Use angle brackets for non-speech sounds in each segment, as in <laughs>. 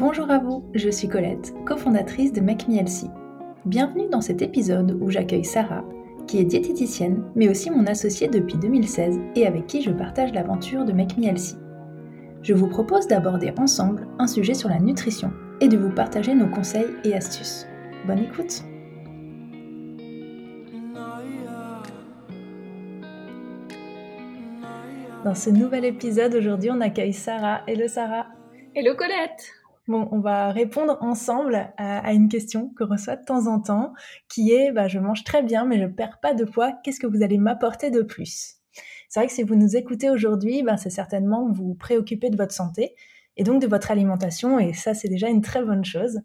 Bonjour à vous, je suis Colette, cofondatrice de Make. Bienvenue dans cet épisode où j'accueille Sarah, qui est diététicienne, mais aussi mon associée depuis 2016 et avec qui je partage l'aventure de Make. Je vous propose d'aborder ensemble un sujet sur la nutrition et de vous partager nos conseils et astuces. Bonne écoute Dans ce nouvel épisode, aujourd'hui, on accueille Sarah. Hello Sarah Hello Colette Bon, on va répondre ensemble à, une question que reçoit de temps en temps, qui est bah, je mange très bien, mais je perds pas de poids. Qu'est-ce que vous allez m'apporter de plus? C'est vrai que si vous nous écoutez aujourd'hui, bah, c'est certainement vous préoccupez de votre santé et donc de votre alimentation, et ça, c'est déjà une très bonne chose.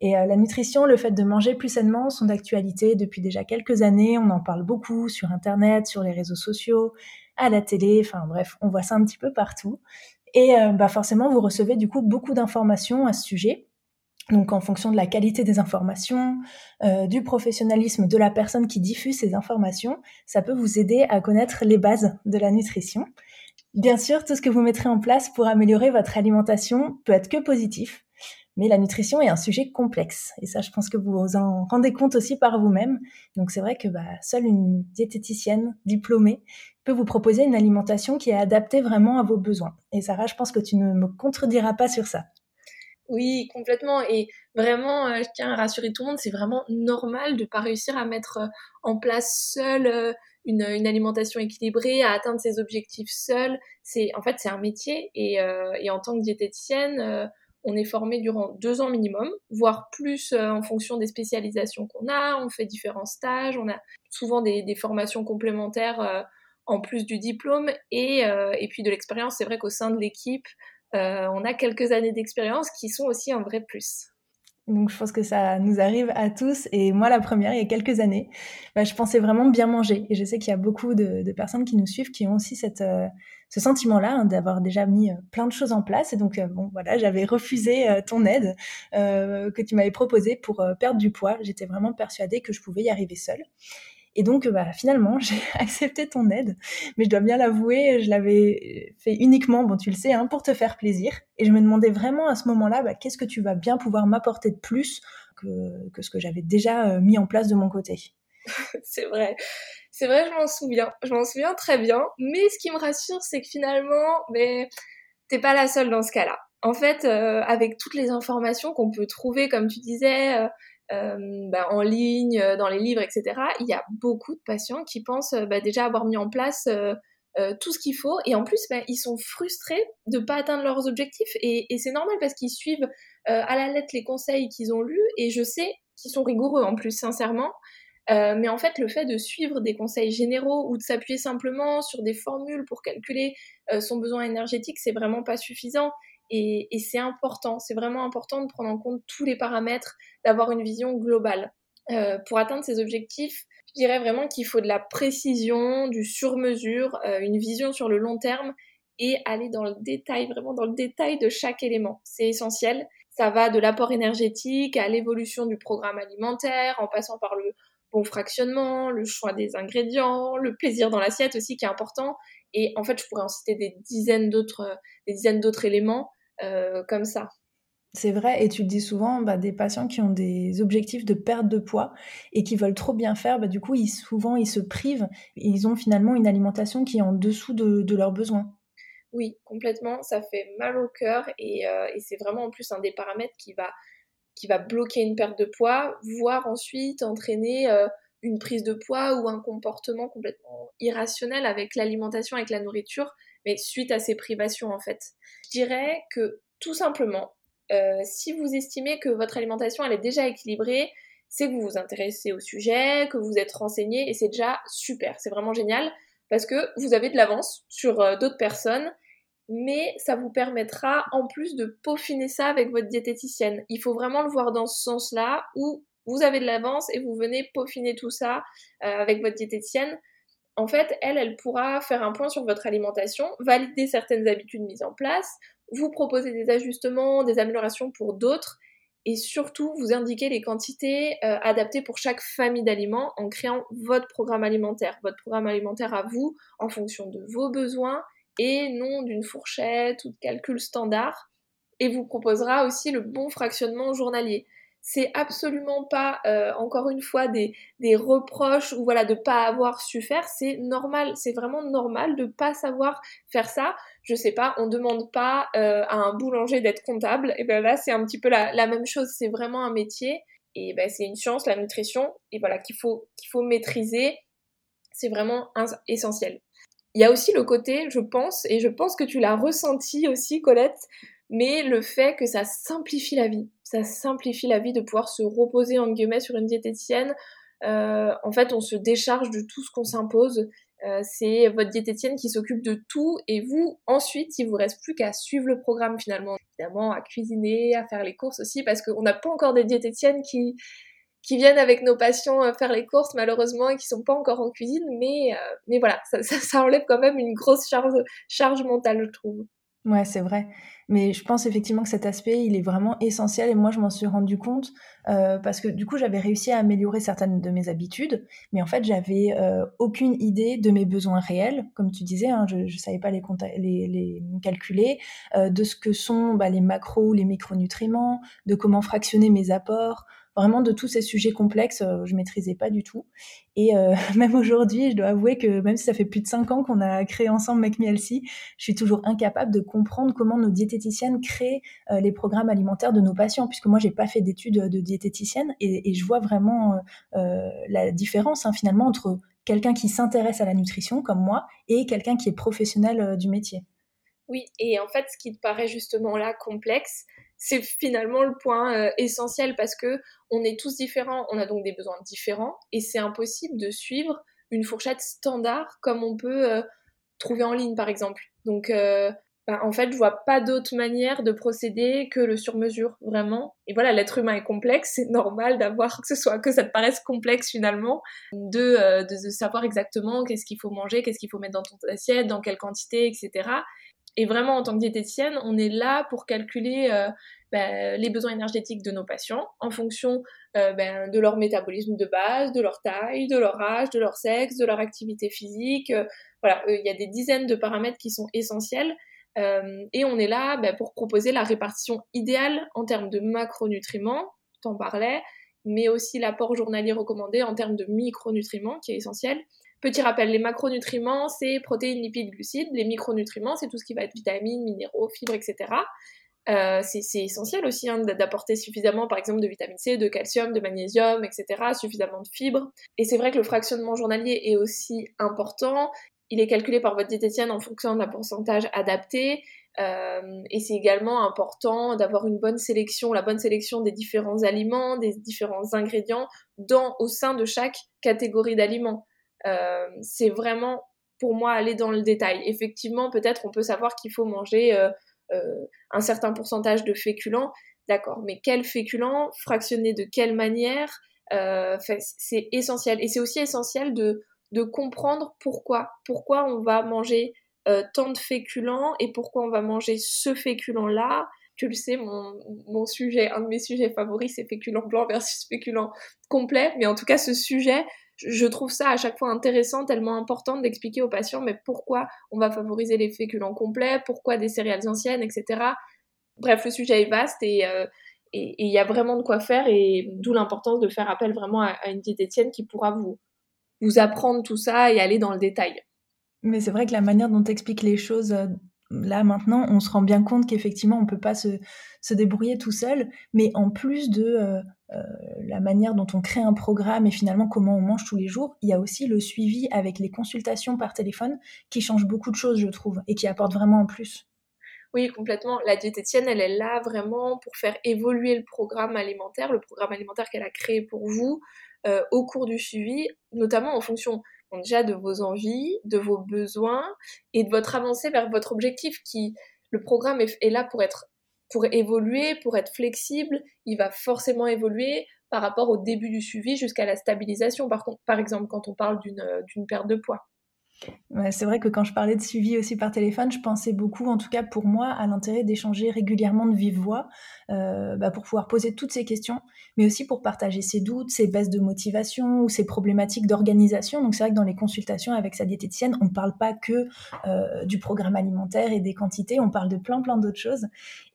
Et euh, la nutrition, le fait de manger plus sainement sont d'actualité depuis déjà quelques années. On en parle beaucoup sur Internet, sur les réseaux sociaux, à la télé. Enfin bref, on voit ça un petit peu partout. Et euh, bah forcément, vous recevez du coup beaucoup d'informations à ce sujet. Donc en fonction de la qualité des informations, euh, du professionnalisme de la personne qui diffuse ces informations, ça peut vous aider à connaître les bases de la nutrition. Bien sûr, tout ce que vous mettrez en place pour améliorer votre alimentation peut être que positif, mais la nutrition est un sujet complexe. Et ça, je pense que vous vous en rendez compte aussi par vous-même. Donc c'est vrai que bah, seule une diététicienne diplômée peut vous proposer une alimentation qui est adaptée vraiment à vos besoins. Et Sarah, je pense que tu ne me contrediras pas sur ça. Oui, complètement. Et vraiment, euh, je tiens à rassurer tout le monde, c'est vraiment normal de ne pas réussir à mettre euh, en place seul euh, une, alimentation équilibrée, à atteindre ses objectifs seul. C'est en fait c'est un métier et, en tant que diététicienne, on est formé durant deux ans minimum, voire plus en fonction des spécialisations qu'on a. On fait différents stages, on a souvent des, formations complémentaires en plus du diplôme et, euh, et puis de l'expérience. C'est vrai qu'au sein de l'équipe, euh, on a quelques années d'expérience qui sont aussi un vrai plus. Donc je pense que ça nous arrive à tous. Et moi, la première, il y a quelques années, bah, je pensais vraiment bien manger. Et je sais qu'il y a beaucoup de, personnes qui nous suivent qui ont aussi cette, euh, ce sentiment-là hein, d'avoir déjà mis plein de choses en place. Et donc, bon, voilà, j'avais refusé ton aide que tu m'avais proposée pour perdre du poids. J'étais vraiment persuadée que je pouvais y arriver seule. Et donc, bah, finalement, <laughs> j'ai accepté ton aide, mais je dois bien l'avouer, je l'avais fait uniquement, bon, tu le sais, hein, pour te faire plaisir. Et je me demandais vraiment à ce moment-là, bah, qu'est-ce que tu vas bien pouvoir m'apporter de plus que, ce que j'avais déjà euh, mis en place de mon côté? <laughs> c'est vrai. C'est vrai, je m'en souviens. Je m'en souviens très bien. Mais ce qui me rassure, c'est que finalement, mais t'es pas la seule dans ce cas-là. En fait, euh, avec toutes les informations qu'on peut trouver, comme tu disais, euh, euh, bah, en ligne, dans les livres, etc., il y a beaucoup de patients qui pensent bah, déjà avoir mis en place tout ce qu'il faut et en plus ils sont frustrés de ne pas atteindre leurs objectifs et c'est normal parce qu'ils suivent à la lettre les conseils qu'ils ont lus et je sais qu'ils sont rigoureux en plus sincèrement mais en fait le fait de suivre des conseils généraux ou de s'appuyer simplement sur des formules pour calculer son besoin énergétique c'est vraiment pas suffisant et, c'est important, c'est vraiment important de prendre en compte tous les paramètres, d'avoir une vision globale. Euh, pour atteindre ces objectifs, je dirais vraiment qu'il faut de la précision, du sur-mesure, euh, une vision sur le long terme et aller dans le détail, vraiment dans le détail de chaque élément. C'est essentiel. Ça va de l'apport énergétique à l'évolution du programme alimentaire, en passant par le bon fractionnement, le choix des ingrédients, le plaisir dans l'assiette aussi qui est important. Et en fait, je pourrais en citer des dizaines d'autres, des dizaines d'autres éléments. Euh, comme ça. C'est vrai, et tu le dis souvent, bah, des patients qui ont des objectifs de perte de poids et qui veulent trop bien faire, bah, du coup, ils, souvent, ils se privent et ils ont finalement une alimentation qui est en dessous de, leurs besoins. Oui, complètement, ça fait mal au cœur et, euh, c'est vraiment en plus un des paramètres qui va, qui va bloquer une perte de poids, voire ensuite entraîner euh, une prise de poids ou un comportement complètement irrationnel avec l'alimentation, avec la nourriture, mais suite à ces privations en fait. Je dirais que tout simplement, euh, si vous estimez que votre alimentation elle est déjà équilibrée, c'est que vous vous intéressez au sujet, que vous êtes renseigné et c'est déjà super, c'est vraiment génial parce que vous avez de l'avance sur euh, d'autres personnes, mais ça vous permettra en plus de peaufiner ça avec votre diététicienne. Il faut vraiment le voir dans ce sens-là où vous avez de l'avance et vous venez peaufiner tout ça euh, avec votre diététicienne en fait, elle, elle pourra faire un point sur votre alimentation, valider certaines habitudes mises en place, vous proposer des ajustements, des améliorations pour d'autres, et surtout vous indiquer les quantités euh, adaptées pour chaque famille d'aliments en créant votre programme alimentaire, votre programme alimentaire à vous, en fonction de vos besoins, et non d'une fourchette ou de calcul standard. et vous proposera aussi le bon fractionnement journalier. C'est absolument pas euh, encore une fois des, des reproches ou voilà de pas avoir su faire. C'est normal c'est vraiment normal de pas savoir faire ça. Je sais pas on demande pas euh, à un boulanger d'être comptable. Et ben là c'est un petit peu la, la même chose. C'est vraiment un métier. Et ben c'est une science la nutrition. Et voilà qu'il faut qu'il faut maîtriser. C'est vraiment essentiel il y a aussi le côté je pense et je pense que tu l'as ressenti aussi Colette mais le fait que ça simplifie la vie. Ça simplifie la vie de pouvoir se reposer en guillemets sur une diététicienne. Euh, en fait, on se décharge de tout ce qu'on s'impose. Euh, c'est votre diététicienne qui s'occupe de tout et vous, ensuite, il vous reste plus qu'à suivre le programme finalement. Évidemment, à cuisiner, à faire les courses aussi, parce qu'on n'a pas encore des diététiciennes qui, qui viennent avec nos patients euh, faire les courses malheureusement et qui sont pas encore en cuisine, mais, euh, mais voilà, ça, enlève quand même une grosse charge, charge mentale, je trouve. Ouais, c'est vrai. Mais je pense effectivement que cet aspect, il est vraiment essentiel et moi, je m'en suis rendu compte euh, parce que du coup, j'avais réussi à améliorer certaines de mes habitudes, mais en fait, j'avais aucune idée de mes besoins réels, comme tu disais, hein, je ne savais pas les, calculer, de ce que sont bah, les macros, les micronutriments, de comment fractionner mes apports, vraiment de tous ces sujets complexes, euh, je maîtrisais pas du tout. Et euh, <laughs> même aujourd'hui, je dois avouer que même si ça fait plus de cinq ans qu'on a créé ensemble Make Me je suis toujours incapable de comprendre comment nos diététiciennes créent euh, les programmes alimentaires de nos patients, puisque moi j'ai pas fait d'études de diététicienne et, et, je vois vraiment la différence hein, finalement entre quelqu'un qui s'intéresse à la nutrition comme moi et quelqu'un qui est professionnel du métier. Oui, et en fait, ce qui te paraît justement là complexe, c'est finalement le point euh, essentiel parce que on est tous différents, on a donc des besoins différents et c'est impossible de suivre une fourchette standard comme on peut euh, trouver en ligne par exemple. Donc euh, bah, en fait, je vois pas d'autre manière de procéder que le sur-mesure vraiment. Et voilà, l'être humain est complexe, c'est normal d'avoir que ce soit que ça te paraisse complexe finalement de, de savoir exactement qu'est-ce qu'il faut manger, qu'est-ce qu'il faut mettre dans ton assiette, dans quelle quantité, etc. Et vraiment, en tant que diététicienne, on est là pour calculer euh, ben, les besoins énergétiques de nos patients en fonction euh, ben, de leur métabolisme de base, de leur taille, de leur âge, de leur sexe, de leur activité physique. Euh, il y a des dizaines de paramètres qui sont essentiels. et on est là ben, pour proposer la répartition idéale en termes de macronutriments, t'en parlais, mais aussi l'apport journalier recommandé en termes de micronutriments, qui est essentiel, Petit rappel, les macronutriments, c'est protéines, lipides, glucides. Les micronutriments, c'est tout ce qui va être vitamines, minéraux, fibres, etc. Euh, c'est essentiel aussi hein, d'apporter suffisamment, par exemple, de vitamine C, de calcium, de magnésium, etc., suffisamment de fibres. Et c'est vrai que le fractionnement journalier est aussi important. Il est calculé par votre diététicienne en fonction d'un pourcentage adapté. Euh, et c'est également important d'avoir une bonne sélection, la bonne sélection des différents aliments, des différents ingrédients au sein de chaque catégorie d'aliments. Euh, c'est vraiment pour moi aller dans le détail. Effectivement, peut-être on peut savoir qu'il faut manger euh, euh, un certain pourcentage de féculents, d'accord, mais quel féculents, fractionner de quelle manière, c'est essentiel. Et c'est aussi essentiel de, comprendre pourquoi, pourquoi on va manger tant de féculents et pourquoi on va manger ce féculent-là. Tu le sais, mon sujet, un de mes sujets favoris, c'est féculent blanc versus féculent complet. Mais en tout cas, ce sujet, je trouve ça à chaque fois intéressant, tellement important d'expliquer aux patients mais pourquoi on va favoriser les féculents complets, pourquoi des céréales anciennes, etc. Bref, le sujet est vaste et euh, il y a vraiment de quoi faire et d'où l'importance de faire appel vraiment à, une diététicienne qui pourra vous, vous apprendre tout ça et aller dans le détail. Mais c'est vrai que la manière dont expliques les choses euh, là maintenant, on se rend bien compte qu'effectivement, on ne peut pas se, se, débrouiller tout seul, mais en plus de euh, euh, la manière dont on crée un programme et finalement comment on mange tous les jours, il y a aussi le suivi avec les consultations par téléphone qui change beaucoup de choses, je trouve, et qui apporte vraiment en plus. Oui, complètement. La diététicienne, elle est là vraiment pour faire évoluer le programme alimentaire, le programme alimentaire qu'elle a créé pour vous euh, au cours du suivi, notamment en fonction déjà de vos envies, de vos besoins et de votre avancée vers votre objectif qui, le programme est, là pour être, pour évoluer, pour être flexible, il va forcément évoluer par rapport au début du suivi jusqu'à la stabilisation, par, par exemple, quand on parle d'une perte de poids. C'est vrai que quand je parlais de suivi aussi par téléphone, je pensais beaucoup, en tout cas pour moi, à l'intérêt d'échanger régulièrement de vive voix euh, bah pour pouvoir poser toutes ces questions, mais aussi pour partager ses doutes, ses baisses de motivation ou ses problématiques d'organisation. Donc c'est vrai que dans les consultations avec sa diététicienne, on ne parle pas que euh, du programme alimentaire et des quantités, on parle de plein plein d'autres choses.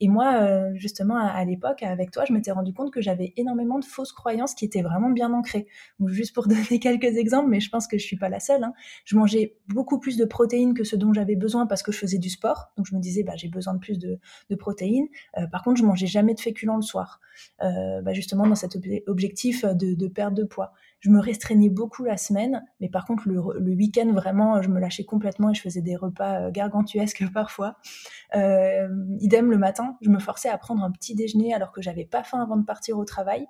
Et moi, euh, justement, à, l'époque, avec toi, je m'étais rendu compte que j'avais énormément de fausses croyances qui étaient vraiment bien ancrées. Juste pour <laughs> donner quelques exemples, mais je pense que je suis pas la seule. Hein, je mangeais beaucoup plus de protéines que ce dont j'avais besoin parce que je faisais du sport. Donc je me disais, bah, j'ai besoin de plus de, de protéines. Euh, par contre, je mangeais jamais de féculents le soir. Euh, bah, justement, dans cet objectif de, de, perte de poids. Je me restreignais beaucoup la semaine, mais par contre, le, week-end, vraiment, je me lâchais complètement et je faisais des repas euh, gargantuesques <laughs> parfois. Euh, idem le matin, je me forçais à prendre un petit déjeuner alors que j'avais pas faim avant de partir au travail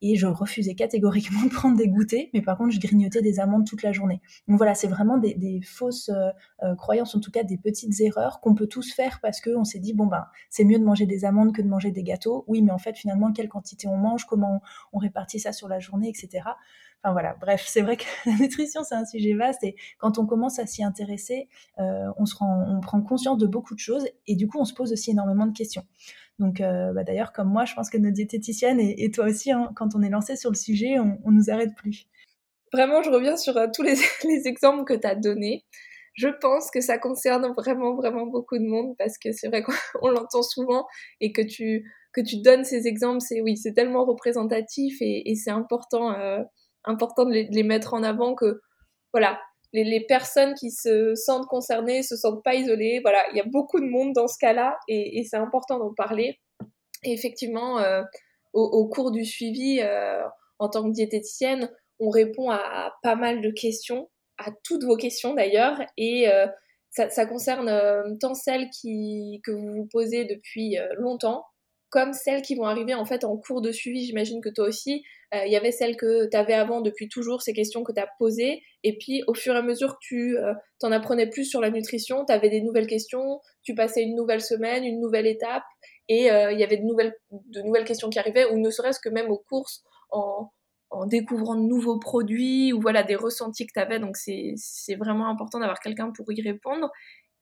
et je refusais catégoriquement de prendre des goûters, mais par contre, je grignotais des amandes toute la journée. Donc voilà, c'est vraiment des, fausses euh, croyances, en tout cas des petites erreurs qu'on peut tous faire parce qu'on s'est dit, bon ben, c'est mieux de manger des amandes que de manger des gâteaux. Oui, mais en fait, finalement, quelle quantité on mange, comment on, répartit ça sur la journée, etc. Enfin voilà, bref, c'est vrai que <laughs> la nutrition, c'est un sujet vaste et quand on commence à s'y intéresser, euh, on, se rend, on prend conscience de beaucoup de choses et du coup, on se pose aussi énormément de questions. Donc, euh, bah, d'ailleurs, comme moi, je pense que nos diététiciennes et, toi aussi, hein, quand on est lancé sur le sujet, on, on nous arrête plus. Vraiment, je reviens sur euh, tous les, <laughs> les, exemples que tu as donnés. Je pense que ça concerne vraiment, vraiment beaucoup de monde parce que c'est vrai <laughs> qu'on l'entend souvent et que tu, que tu donnes ces exemples, c'est oui, c'est tellement représentatif et, et c'est important, important de les, mettre en avant que voilà, les, personnes qui se sentent concernées se sentent pas isolées. Voilà, il y a beaucoup de monde dans ce cas-là et, c'est important d'en parler. Effectivement, euh, au, cours du suivi, euh, en tant que diététicienne, on répond à, pas mal de questions, à toutes vos questions d'ailleurs, et euh, ça, ça, concerne tant celles qui, que vous vous posez depuis longtemps, comme celles qui vont arriver en fait en cours de suivi. J'imagine que toi aussi, euh, il y avait celles que tu avais avant depuis toujours, ces questions que tu as posées. Et puis au fur et à mesure que tu euh, t'en apprenais plus sur la nutrition, tu avais des nouvelles questions, tu passais une nouvelle semaine, une nouvelle étape, et euh, il y avait de nouvelles, de nouvelles questions qui arrivaient, ou ne serait-ce que même aux courses, en, en découvrant de nouveaux produits, ou voilà, des ressentis que tu avais. Donc c'est vraiment important d'avoir quelqu'un pour y répondre.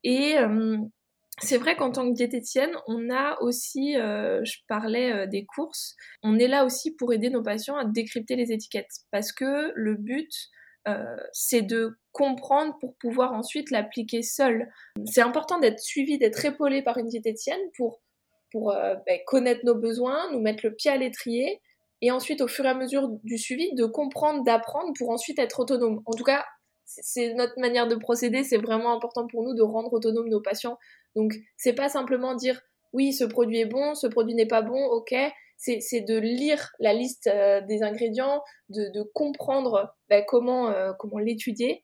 Et c'est vrai qu'en tant que diététicienne, on a aussi, euh, je parlais euh, des courses, on est là aussi pour aider nos patients à décrypter les étiquettes. Parce que le but, euh, c'est de comprendre pour pouvoir ensuite l'appliquer seul. C'est important d'être suivi, d'être épaulé par une diététicienne pour, pour ben, connaître nos besoins, nous mettre le pied à l'étrier, et ensuite, au fur et à mesure du suivi, de comprendre, d'apprendre pour ensuite être autonome. En tout cas, c'est notre manière de procéder, c'est vraiment important pour nous de rendre autonomes nos patients donc, c'est pas simplement dire oui, ce produit est bon, ce produit n'est pas bon, ok. C'est de lire la liste euh, des ingrédients, de, comprendre bah, comment, euh, comment l'étudier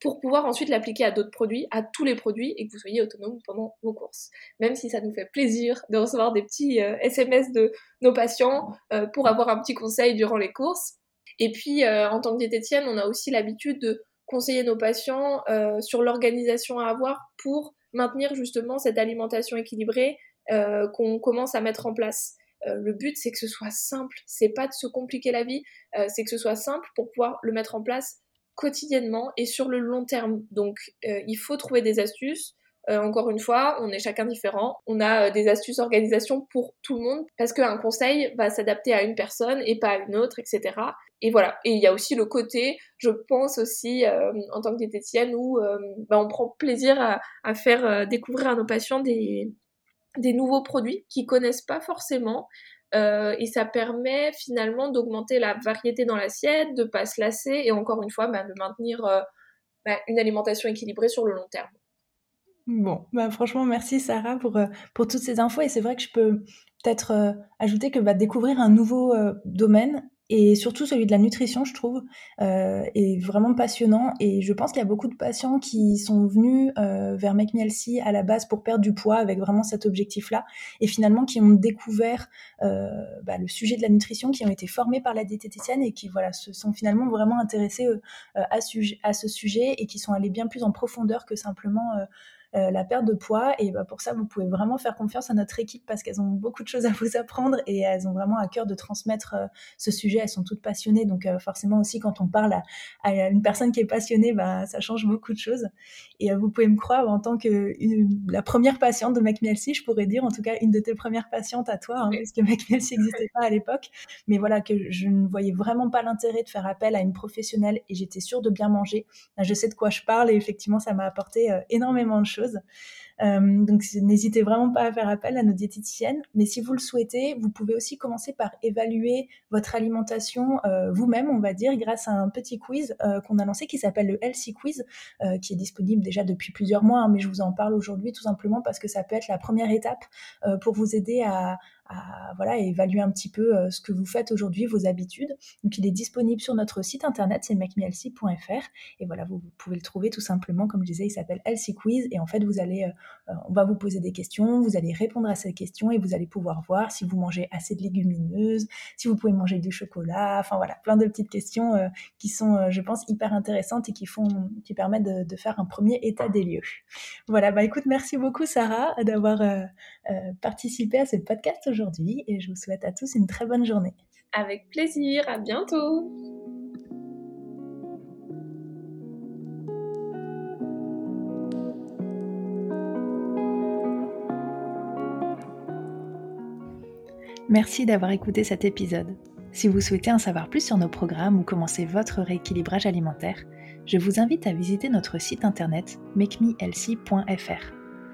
pour pouvoir ensuite l'appliquer à d'autres produits, à tous les produits, et que vous soyez autonome pendant vos courses. Même si ça nous fait plaisir de recevoir des petits SMS euh, de nos patients pour avoir un petit conseil durant les courses. Et puis, en tant que diététicienne, on a aussi l'habitude de conseiller nos patients sur l'organisation à avoir pour maintenir justement cette alimentation équilibrée euh, qu'on commence à mettre en place. Euh, le but, c'est que ce soit simple, c'est pas de se compliquer la vie, euh, c'est que ce soit simple pour pouvoir le mettre en place quotidiennement et sur le long terme. Donc, il faut trouver des astuces. Encore une fois, on est chacun différent. On a des astuces organisation pour tout le monde parce qu'un conseil va s'adapter à une personne et pas à une autre, etc et voilà. Et il y a aussi le côté, je pense aussi, euh, en tant que diététicienne, où euh, bah, on prend plaisir à, faire euh, découvrir à nos patients des, des nouveaux produits qu'ils connaissent pas forcément. et ça permet finalement d'augmenter la variété dans l'assiette, de pas se lasser et encore une fois bah, de maintenir bah, une alimentation équilibrée sur le long terme. Bon, bah franchement, merci Sarah pour, pour toutes ces infos. Et c'est vrai que je peux peut-être ajouter que bah, découvrir un nouveau domaine, et surtout celui de la nutrition, je trouve, euh, est vraiment passionnant. Et je pense qu'il y a beaucoup de patients qui sont venus euh, vers Me à la base pour perdre du poids avec vraiment cet objectif-là, et finalement qui ont découvert euh, bah, le sujet de la nutrition, qui ont été formés par la diététicienne et qui voilà se sont finalement vraiment intéressés euh, à, à, ce sujet et qui sont allés bien plus en profondeur que simplement la perte de poids. Et bah, pour ça, vous pouvez vraiment faire confiance à notre équipe parce qu'elles ont beaucoup de choses à vous apprendre et elles ont vraiment à cœur de transmettre ce sujet. Elles sont toutes passionnées, donc forcément aussi quand on parle à, une personne qui est passionnée, bah, ça change beaucoup de choses. Et vous pouvez me croire en tant que la première patiente de MacMielsi, je pourrais dire, en tout cas une de tes premières patientes à toi, hein, parce que MacMielsi n'existait pas à l'époque, mais voilà que je ne voyais vraiment pas l'intérêt de faire appel à une professionnelle et j'étais sûre de bien manger. Je sais de quoi je parle et effectivement ça m'a apporté euh, énormément de choses. Euh, donc n'hésitez vraiment pas à faire appel à nos diététiciennes. Mais si vous le souhaitez, vous pouvez aussi commencer par évaluer votre alimentation euh, vous-même, on va dire, grâce à un petit quiz euh, qu'on a lancé qui s'appelle le Healthy Quiz, qui est disponible déjà depuis plusieurs mois. Hein, mais je vous en parle aujourd'hui tout simplement parce que ça peut être la première étape pour vous aider à, voilà, évaluer un petit peu euh, ce que vous faites aujourd'hui, vos habitudes. Donc il est disponible sur notre site internet, c'est macmielsi.fr. Et voilà, vous, pouvez le trouver tout simplement, comme je disais, il s'appelle Elsie Quiz. Et en fait, vous allez, euh, euh, on va vous poser des questions, vous allez répondre à ces questions et vous allez pouvoir voir si vous mangez assez de légumineuses, si vous pouvez manger du chocolat, enfin voilà, plein de petites questions qui sont, je pense, hyper intéressantes et qui font, qui permettent de, de, faire un premier état des lieux. Voilà, bah écoute, merci beaucoup Sarah d'avoir participé à ce podcast aujourd'hui et je vous souhaite à tous une très bonne journée. Avec plaisir, à bientôt Merci d'avoir écouté cet épisode. Si vous souhaitez en savoir plus sur nos programmes ou commencer votre rééquilibrage alimentaire, je vous invite à visiter notre site internet makemehealthy.fr.